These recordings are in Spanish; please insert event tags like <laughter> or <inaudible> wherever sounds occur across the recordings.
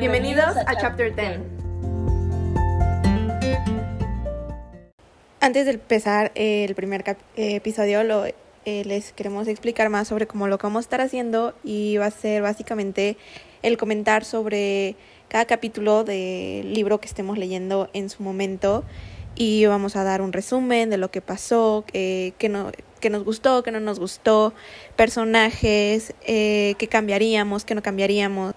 Bienvenidos, a, Chapter 10. Antes de empezar eh, el primer eh, episodio, lo, eh, les queremos explicar más sobre cómo lo que vamos a estar haciendo y va a ser básicamente el comentar sobre cada capítulo del libro que estemos leyendo en su momento y vamos a dar un resumen de lo que pasó, que, no, que nos gustó, que no nos gustó, personajes, eh, qué cambiaríamos, qué no cambiaríamos,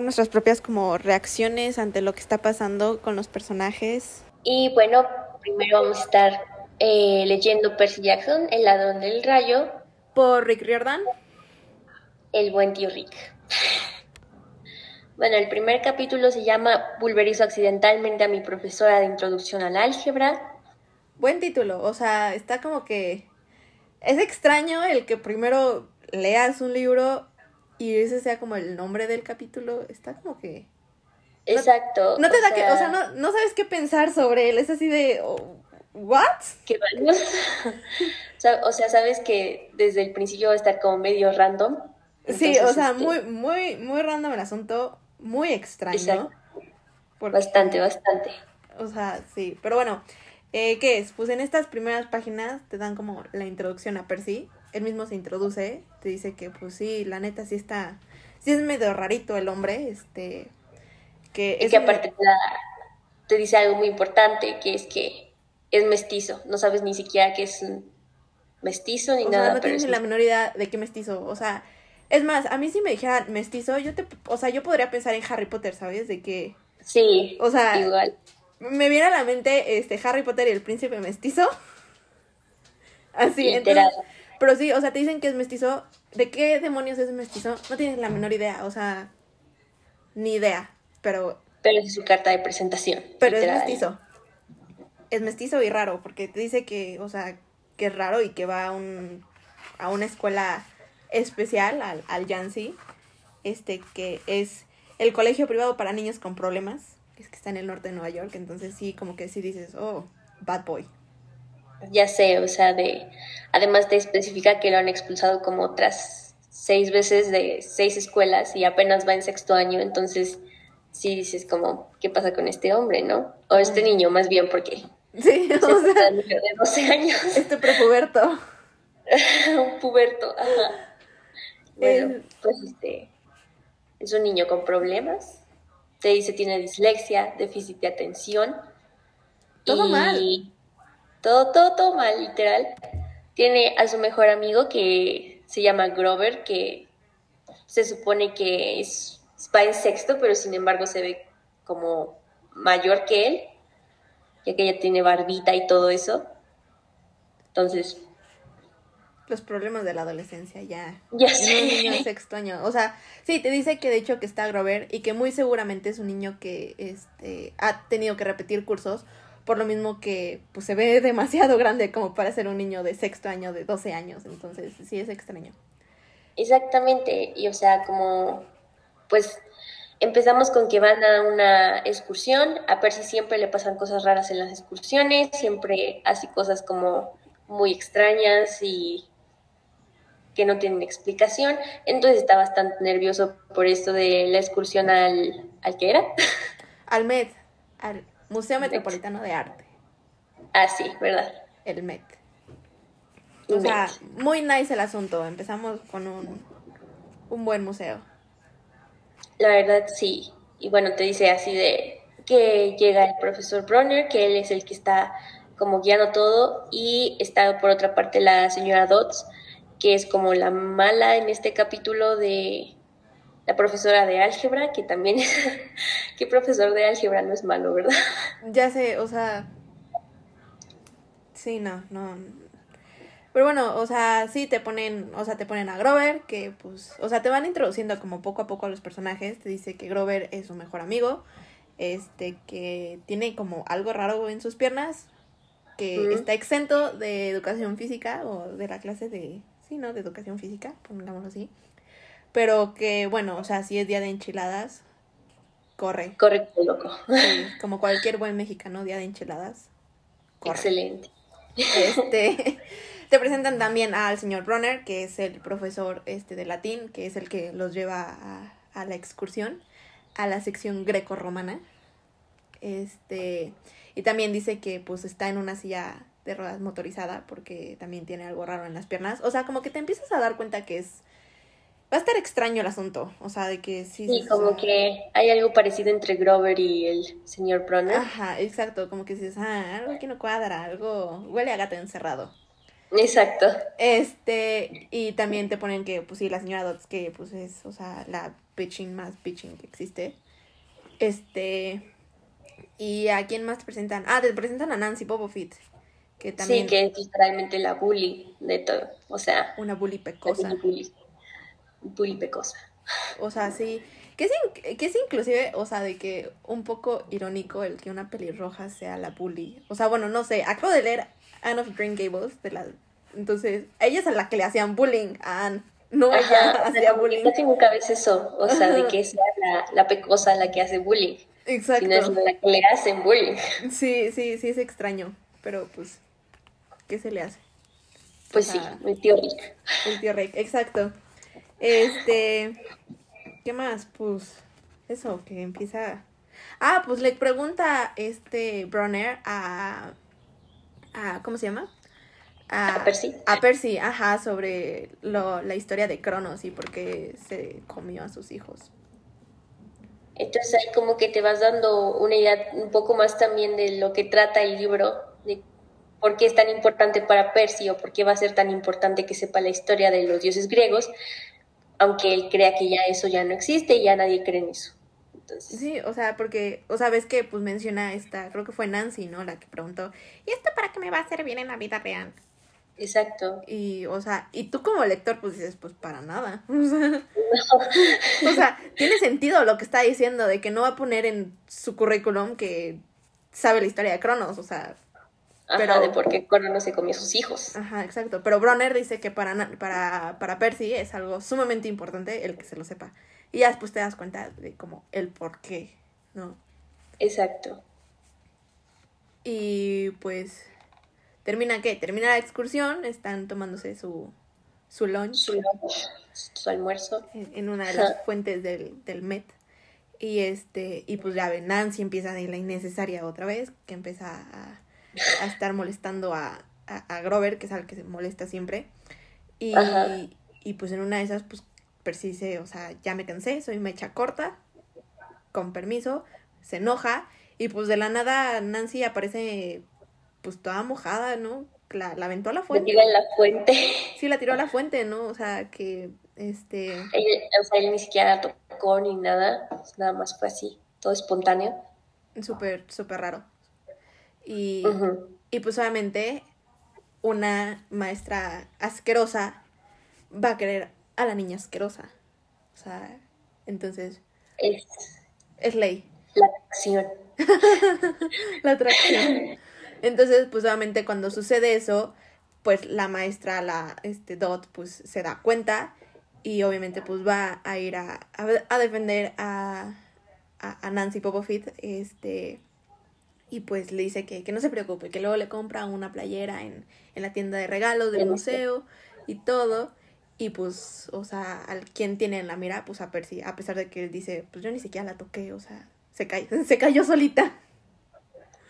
nuestras propias como reacciones ante lo que está pasando con los personajes. Y bueno, primero vamos a estar eh, leyendo Percy Jackson, El ladrón del rayo. Por Rick Riordan. El buen tío Rick. Bueno, el primer capítulo se llama Pulverizo accidentalmente a mi profesora de introducción al álgebra. Buen título, o sea, está como que... Es extraño el que primero leas un libro y ese sea como el nombre del capítulo. Está como que... Exacto. No, te da que, o sea, no, no, sabes qué pensar sobre él. Es así de, oh, ¿what? ¿Qué <laughs> o sea, sabes que desde el principio va a estar como medio random. sí, o sea, este muy, muy, muy random el asunto muy extraño. bastante, bastante. O sea, sí, pero bueno, eh, ¿qué es? Pues en estas primeras páginas te dan como la introducción a Percy. Él mismo se introduce, te dice que pues sí, la neta sí está, sí es medio rarito el hombre, este, que... Y que aparte te, dice algo muy importante, que es que es mestizo, no sabes ni siquiera que es mestizo ni nada. no tienes ni la menor idea de qué mestizo, o sea, es más, a mí si me dijeran mestizo, yo te, o sea, yo podría pensar en Harry Potter, ¿sabes? De que... Sí, o sea, igual. Me viene a la mente este Harry Potter y el príncipe mestizo. <laughs> Así, Literal. Pero sí, o sea, te dicen que es mestizo. ¿De qué demonios es mestizo? No tienes la menor idea, o sea, ni idea, pero... Pero es su carta de presentación. Pero es mestizo. Es mestizo y raro, porque te dice que, o sea, que es raro y que va a, un, a una escuela especial al, al Yancy, este que es el colegio privado para niños con problemas, es que está en el norte de Nueva York, entonces sí, como que sí dices, oh, bad boy. Ya sé, o sea, de además te especifica que lo han expulsado como otras seis veces de seis escuelas y apenas va en sexto año, entonces sí dices como, ¿qué pasa con este hombre, no? O este niño, más bien, porque... Sí, <laughs> o sea, de 12 años. Este prepuberto. <laughs> Un puberto, ajá. Bueno, pues este es un niño con problemas. Te dice tiene dislexia, déficit de atención. Todo mal. Todo, todo, todo mal, literal. Tiene a su mejor amigo que se llama Grover, que se supone que es, va en sexto, pero sin embargo se ve como mayor que él, ya que ella tiene barbita y todo eso. Entonces, los problemas de la adolescencia ya. <laughs> Ya sé. un niño sexto año. O sea, sí, te dice que de hecho que está Grover y que muy seguramente es un niño que este, ha tenido que repetir cursos, por lo mismo que pues se ve <laughs> demasiado grande como para ser un niño de sexto año, de 12 años. Entonces, sí es extraño. Exactamente. Y o sea, como, pues empezamos con que van a una excursión. A Percy siempre le pasan cosas raras en las excursiones, siempre hace cosas como muy extrañas y que no tienen explicación. Entonces está bastante nervioso por esto de la excursión al, ¿al qué era? Al MED, al Museo Metropolitano de Arte. Ah, sí, ¿verdad? El MED. O sea, muy nice el asunto. Empezamos con un, un buen museo. La verdad, sí. Y bueno, te dice así de que llega el profesor Bronner, que él es el que está como guiando todo, y está por otra parte la señora Dodds, que es como la mala en este capítulo de la profesora de álgebra, que también es, <laughs> que profesor de álgebra no es malo, ¿verdad? Ya sé, o sea, sí, no, no. Pero bueno, o sea, sí te ponen, o sea, te ponen a Grover, que pues, o sea, te van introduciendo como poco a poco a los personajes, te dice que Grover es su mejor amigo, este, que tiene como algo raro en sus piernas, que está exento de educación física o de la clase de ¿no? De educación física, pongámoslo así. Pero que, bueno, o sea, si es día de enchiladas, corre. Corre loco. como cualquier buen mexicano, día de enchiladas. Excelente. Este, <laughs> te presentan también al señor Bronner, que es el profesor este de latín, que es el que los lleva a, a la excursión. a la sección greco-romana. Este, y también dice que pues está en una silla de ruedas motorizada porque también tiene algo raro en las piernas. O sea, como que te empiezas a dar cuenta que es va a estar extraño el asunto, o sea, de que sí. Sí, como que hay algo parecido entre Grover y el señor Bronner. Ajá, exacto, como que dices, ah, algo que no cuadra, algo huele a gato encerrado. Exacto. Este, y también te ponen que, pues sí, la señora Dots, que pues es, o sea, la bitching más bitching que existe. Este, y a quién más te presentan? Ah, te presentan a Nancy Popofit. Que también... Sí, que es literalmente la bully de todo, o sea. Una bully pecosa. Bully, bully pecosa. O sea, sí. Que es, que es inclusive, o sea, de que un poco irónico el que una pelirroja sea la bully. O sea, bueno, no sé, acabo de leer Anne of Green Gables, de la, entonces, ella es a la que le hacían bullying a Anne. No, ella <laughs> hacía bullying. Casi nunca ves eso, o sea, de que sea la, la pecosa la que hace bullying. Exacto. Sino es la que le hacen bullying. Sí, sí, sí, es extraño, pero pues, ¿qué se le hace? Pues sí, el tío Rick. El tío Rick, exacto. Este, ¿qué más? Pues, eso, que empieza... Ah, pues le pregunta este Bronner a ¿cómo se llama? A, Percy. A Percy, ajá, sobre lo, la historia de Cronos y por qué se comió a sus hijos. Entonces ahí como que te vas dando una idea un poco más también de lo que trata el libro, de por qué es tan importante para Percy o por qué va a ser tan importante que sepa la historia de los dioses griegos, aunque él crea que ya eso ya no existe y ya nadie cree en eso. Sí, o sea, porque, o sea, ves que pues menciona esta, creo que fue Nancy, ¿no? La que preguntó, ¿y esto para qué me va a servir en la vida real? Exacto. Y, o sea, y tú como lector, pues dices, pues para nada. <laughs> O sea, tiene sentido lo que está diciendo de que no va a poner en su currículum que sabe la historia de Cronos, o sea. Pero, de por qué Cronos se comió a sus hijos. Ajá, exacto. Pero Bronner dice que para, para, para Percy es algo sumamente importante el que se lo sepa. Y ya después te das cuenta de como el por qué, ¿no? Exacto. Y pues termina qué? Termina la excursión, están tomándose su, su lunch. Su lunch, su almuerzo. En, una de las fuentes del, del Met. Y este, y pues ya ven, Nancy empieza de la innecesaria otra vez, que empieza a, a estar molestando a, a, Grover, que es al que se molesta siempre. Y, y pues en una de esas, pues persiste, o sea, ya me cansé, soy mecha corta, con permiso, se enoja y pues de la nada Nancy aparece pues toda mojada, ¿no? La, la aventó a la fuente. La tiró a la fuente. Sí, la tiró a la fuente, ¿no? O sea, que este... o sea, él ni siquiera tocó ni nada, nada más fue así, todo espontáneo. Súper, súper raro. Y, y pues obviamente una maestra asquerosa va a querer a la niña asquerosa. O sea, entonces... Es, es ley. La atracción. <laughs> la atracción. Entonces, pues obviamente cuando sucede eso, pues la maestra, la este Dot, pues se da cuenta y obviamente pues va a ir a, a, defender a, a, Nancy Popofit, este, y pues le dice que, que, no se preocupe, que luego le compra una playera en, en la tienda de regalos del museo y todo. Y pues, o sea, al quien tiene en la mira, pues a Percy, a pesar de que él dice, pues yo ni siquiera la toqué, o sea, se cayó, <laughs> se cayó solita.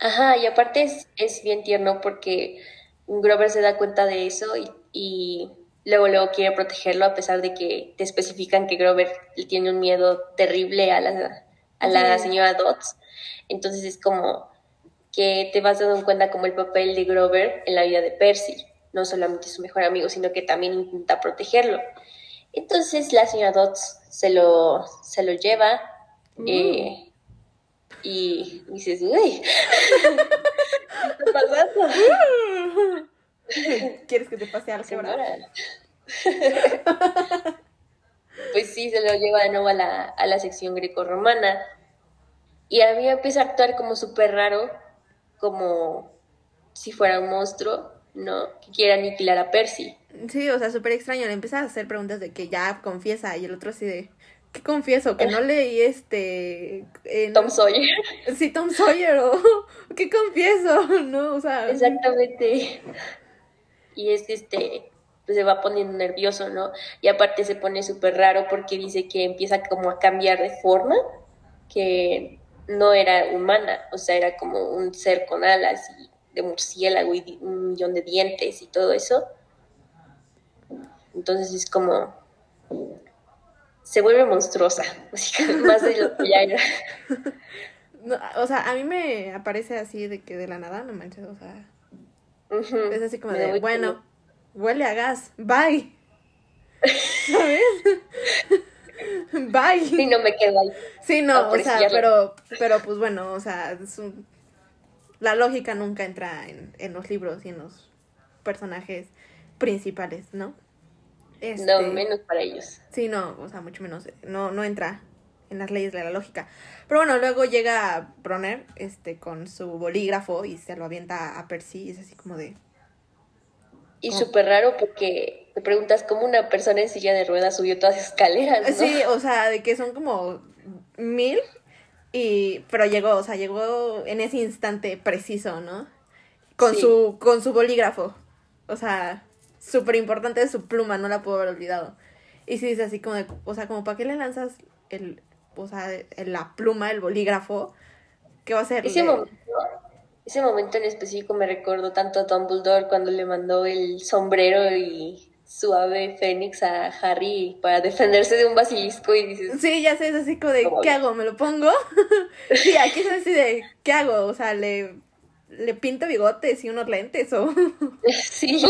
Ajá, y aparte es, es bien tierno porque Grover se da cuenta de eso y, y luego luego quiere protegerlo a pesar de que te especifican que Grover tiene un miedo terrible a la, a la señora Dodds. Entonces es como que te vas dando cuenta como el papel de Grover en la vida de Percy no solamente su mejor amigo, sino que también intenta protegerlo. Entonces la señora Dodds se lo, se lo lleva mm. eh, y dices, uy, <laughs> ¿qué está pasando? <laughs> ¿Quieres que te pase algo ahora? <laughs> pues sí, se lo lleva de nuevo a la, a la sección greco-romana. Y a mí empieza a actuar como súper raro, como si fuera un monstruo. ¿no? Que quiere aniquilar a Percy. Sí, o sea, súper extraño. Le empieza a hacer preguntas de que ya confiesa y el otro así de, ¿qué confieso? Que no <laughs> leí este... Tom Sawyer. <laughs> Sí, Tom Sawyer o <laughs> ¿qué confieso? ¿No? O sea... Exactamente. Y es este, pues se va poniendo nervioso, ¿no? Y aparte se pone súper raro porque dice que empieza como a cambiar de forma. que no era humana, o sea, era como un ser con alas y de murciélago y un millón de dientes y todo eso. Entonces es como se vuelve monstruosa, <laughs> más de lo que ya era. <laughs> o sea, a mí me aparece así de que de la nada, no manches, o sea. Es así como de, bueno, huele a gas, bye. <laughs> ¿Sabes? <laughs> bye. Sí, no me quedo ahí. Sí, no, o sea, pero, pero pues bueno, o sea, la lógica nunca entra en, en los libros y en los personajes principales, ¿no? Este, no, menos para ellos. Sí, no, o sea, mucho menos. No, no entra en las leyes de la lógica. Pero bueno, luego llega Bronner este, con su bolígrafo y se lo avienta a Percy y es así como de... Y súper raro porque te preguntas cómo una persona en silla de ruedas subió todas las escaleras. ¿no? Sí, o sea, de que son como mil y... Pero llegó, o sea, llegó en ese instante preciso, ¿no? Con, su, con su bolígrafo. O sea, súper importante su pluma, no la puedo haber olvidado. Y si dice así como de, o sea, como para qué le lanzas el, o sea, la pluma, el bolígrafo, ¿qué va a hacer? Ese, momento, ese momento en específico me recuerdo tanto a Dumbledore cuando le mandó el sombrero y su ave fénix a Harry para defenderse de un basilisco y dices... Sí, ya sé, es así como de, ¿qué hago? ¿Me lo pongo? <laughs> sí, aquí es así de, ¿qué hago? O sea, le le pinto bigotes y unos lentes o... <laughs> Sí, <laughs>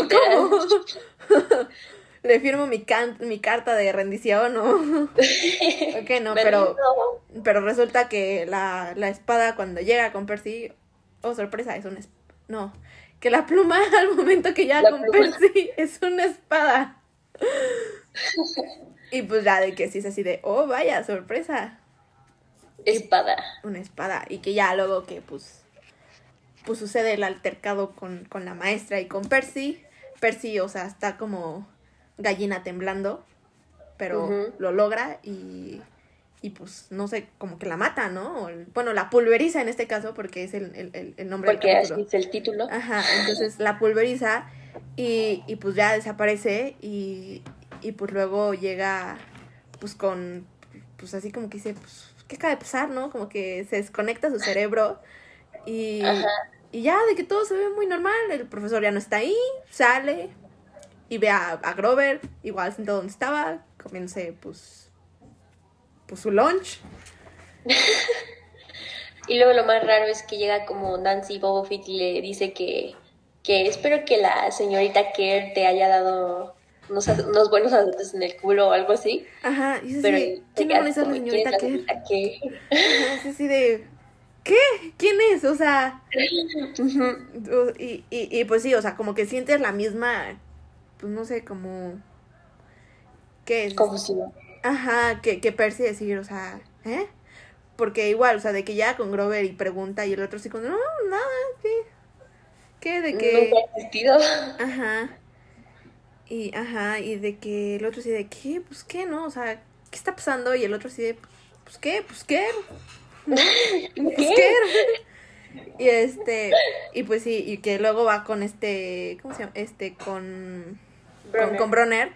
le firmo mi, can mi carta de rendición o... ok, no, pero, pero resulta que la, la espada cuando llega con Percy... Oh, sorpresa, es una... No, que la pluma <laughs> al momento que llega con Percy es una espada. <laughs> y pues ya de que sí es así de, oh, vaya, sorpresa. Espada. una espada. Y que ya luego que pues pues sucede el altercado con, la maestra y con Percy. Percy, o sea, está como gallina temblando, pero lo logra y, y pues no sé, como que la mata, ¿no? bueno, la pulveriza en este caso porque es el, el, el nombre porque del es el título. Ajá, entonces la pulveriza y, y pues ya desaparece y, y pues luego llega pues con, pues así como que dice, pues, ¿qué acaba de pasar, no? Como que se desconecta su cerebro y, y ya, de que todo se ve muy normal. El profesor ya no está ahí, sale y ve a, Grover, igual sentado donde estaba, comience pues, pues su lunch. <laughs> y luego lo más raro es que llega como Nancy Bobofit y le dice que, que espero que la señorita Kerr te haya dado unos, unos buenos adultos en el culo o algo así. Ajá, y es así, ¿quién no la señorita Kerr? Ajá, es así de, ¿qué? ¿Quién es? O sea, <laughs> y, y, y, pues sí, o sea, como que sientes la misma, pues no sé, como, ¿qué es? Confusión. Ajá, que, que Percy decir, o sea, ¿eh? Porque igual, o sea, de que ya con Grover y pregunta y el otro así como, no, nada, ¿qué? ¿Qué? De que... Nunca ha existido. <laughs> Ajá. Y, ajá, y de que el otro así de, ¿qué? Pues, ¿qué? ¿No? O sea, ¿qué está pasando? Y el otro así de, pues, ¿qué? Pues, <laughs> ¿qué? ¿Qué? Y este, y pues sí, y que luego va con este, ¿cómo se llama? Este, con, con, Bronner,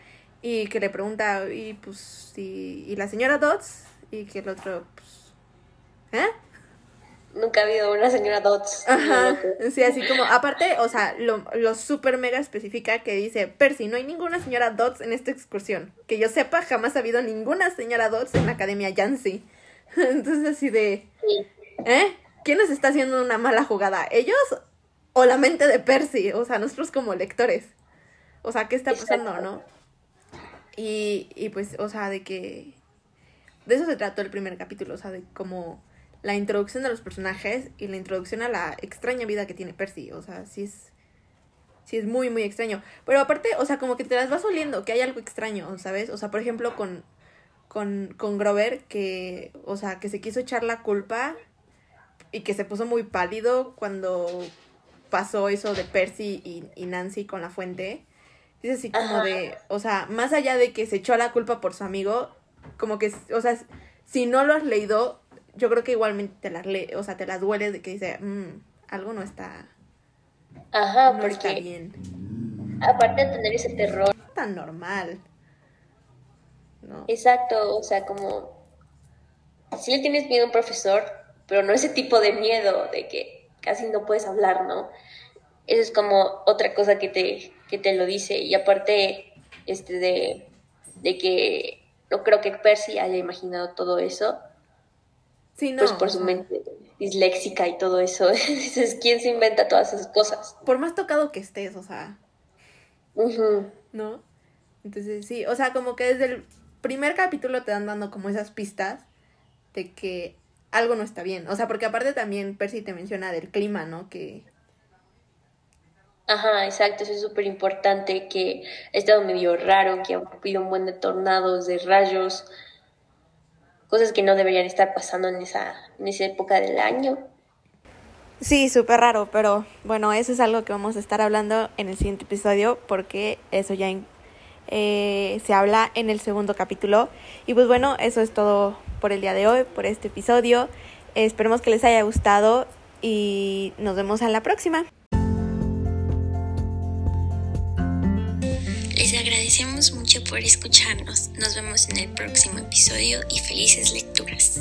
y que le pregunta, y pues, y, y la señora Dodds, y que el otro, pues, ¿eh? Nunca ha habido una señora Dodds. Ajá, sí, así como, aparte, o sea, lo, lo super mega especifica que dice, Percy, no hay ninguna señora Dodds en esta excursión. Que yo sepa, jamás ha habido ninguna señora Dodds en la Academia Yancy. <laughs> Entonces así de... ¿Eh? ¿Quién nos está haciendo una mala jugada? ¿Ellos o la mente de Percy? O sea, nosotros como lectores. O sea, ¿qué está pasando, no? Y, y pues, o sea, de que... De eso se trató el primer capítulo, o sea, de como la introducción de los personajes y la introducción a la extraña vida que tiene Percy. O sea, sí es. Sí es muy, muy extraño. Pero aparte, o sea, como que te las vas oliendo, que hay algo extraño, ¿sabes? O sea, por ejemplo, con, con, con Grover que, o sea, que se quiso echar la culpa y que se puso muy pálido cuando pasó eso de Percy y, Nancy con la fuente. Dice así como de, o sea, más allá de que se echó la culpa por su amigo, como que, o sea, si no lo has leído, yo creo que igualmente te las lee, o sea, te las duele de que dice, mmm, algo no está, Ajá, no está bien. Aparte de tener ese terror. Tan normal. Exacto, o sea, como si le tienes miedo a un profesor, pero no ese tipo de miedo de que casi no puedes hablar, ¿no? Eso es como otra cosa que te, que te lo dice. Y aparte, este, de, de que no creo que Percy haya imaginado todo eso. Sí, no. Pues por su mente disléxica y todo eso. <laughs> Dices, ¿quién se inventa todas esas cosas? Por más tocado que estés, o sea. ¿No? Entonces, sí, o sea, como que desde el primer capítulo te dan dando como esas pistas de que algo no está bien. O sea, porque aparte también Percy te menciona del clima, ¿no? Que... Ajá, exacto, eso es súper importante, que ha estado medio raro, que ha habido un buen de tornados, de rayos, cosas que no deberían estar pasando en esa, en esa época del año. Sí, súper raro, pero bueno, eso es algo que vamos a estar hablando en el siguiente episodio porque eso ya eh, se habla en el segundo capítulo. Y pues bueno, eso es todo por el día de hoy, por este episodio. esperemos que les haya gustado y nos vemos en la próxima. Agradecemos mucho por escucharnos. Nos vemos en el próximo episodio y felices lecturas.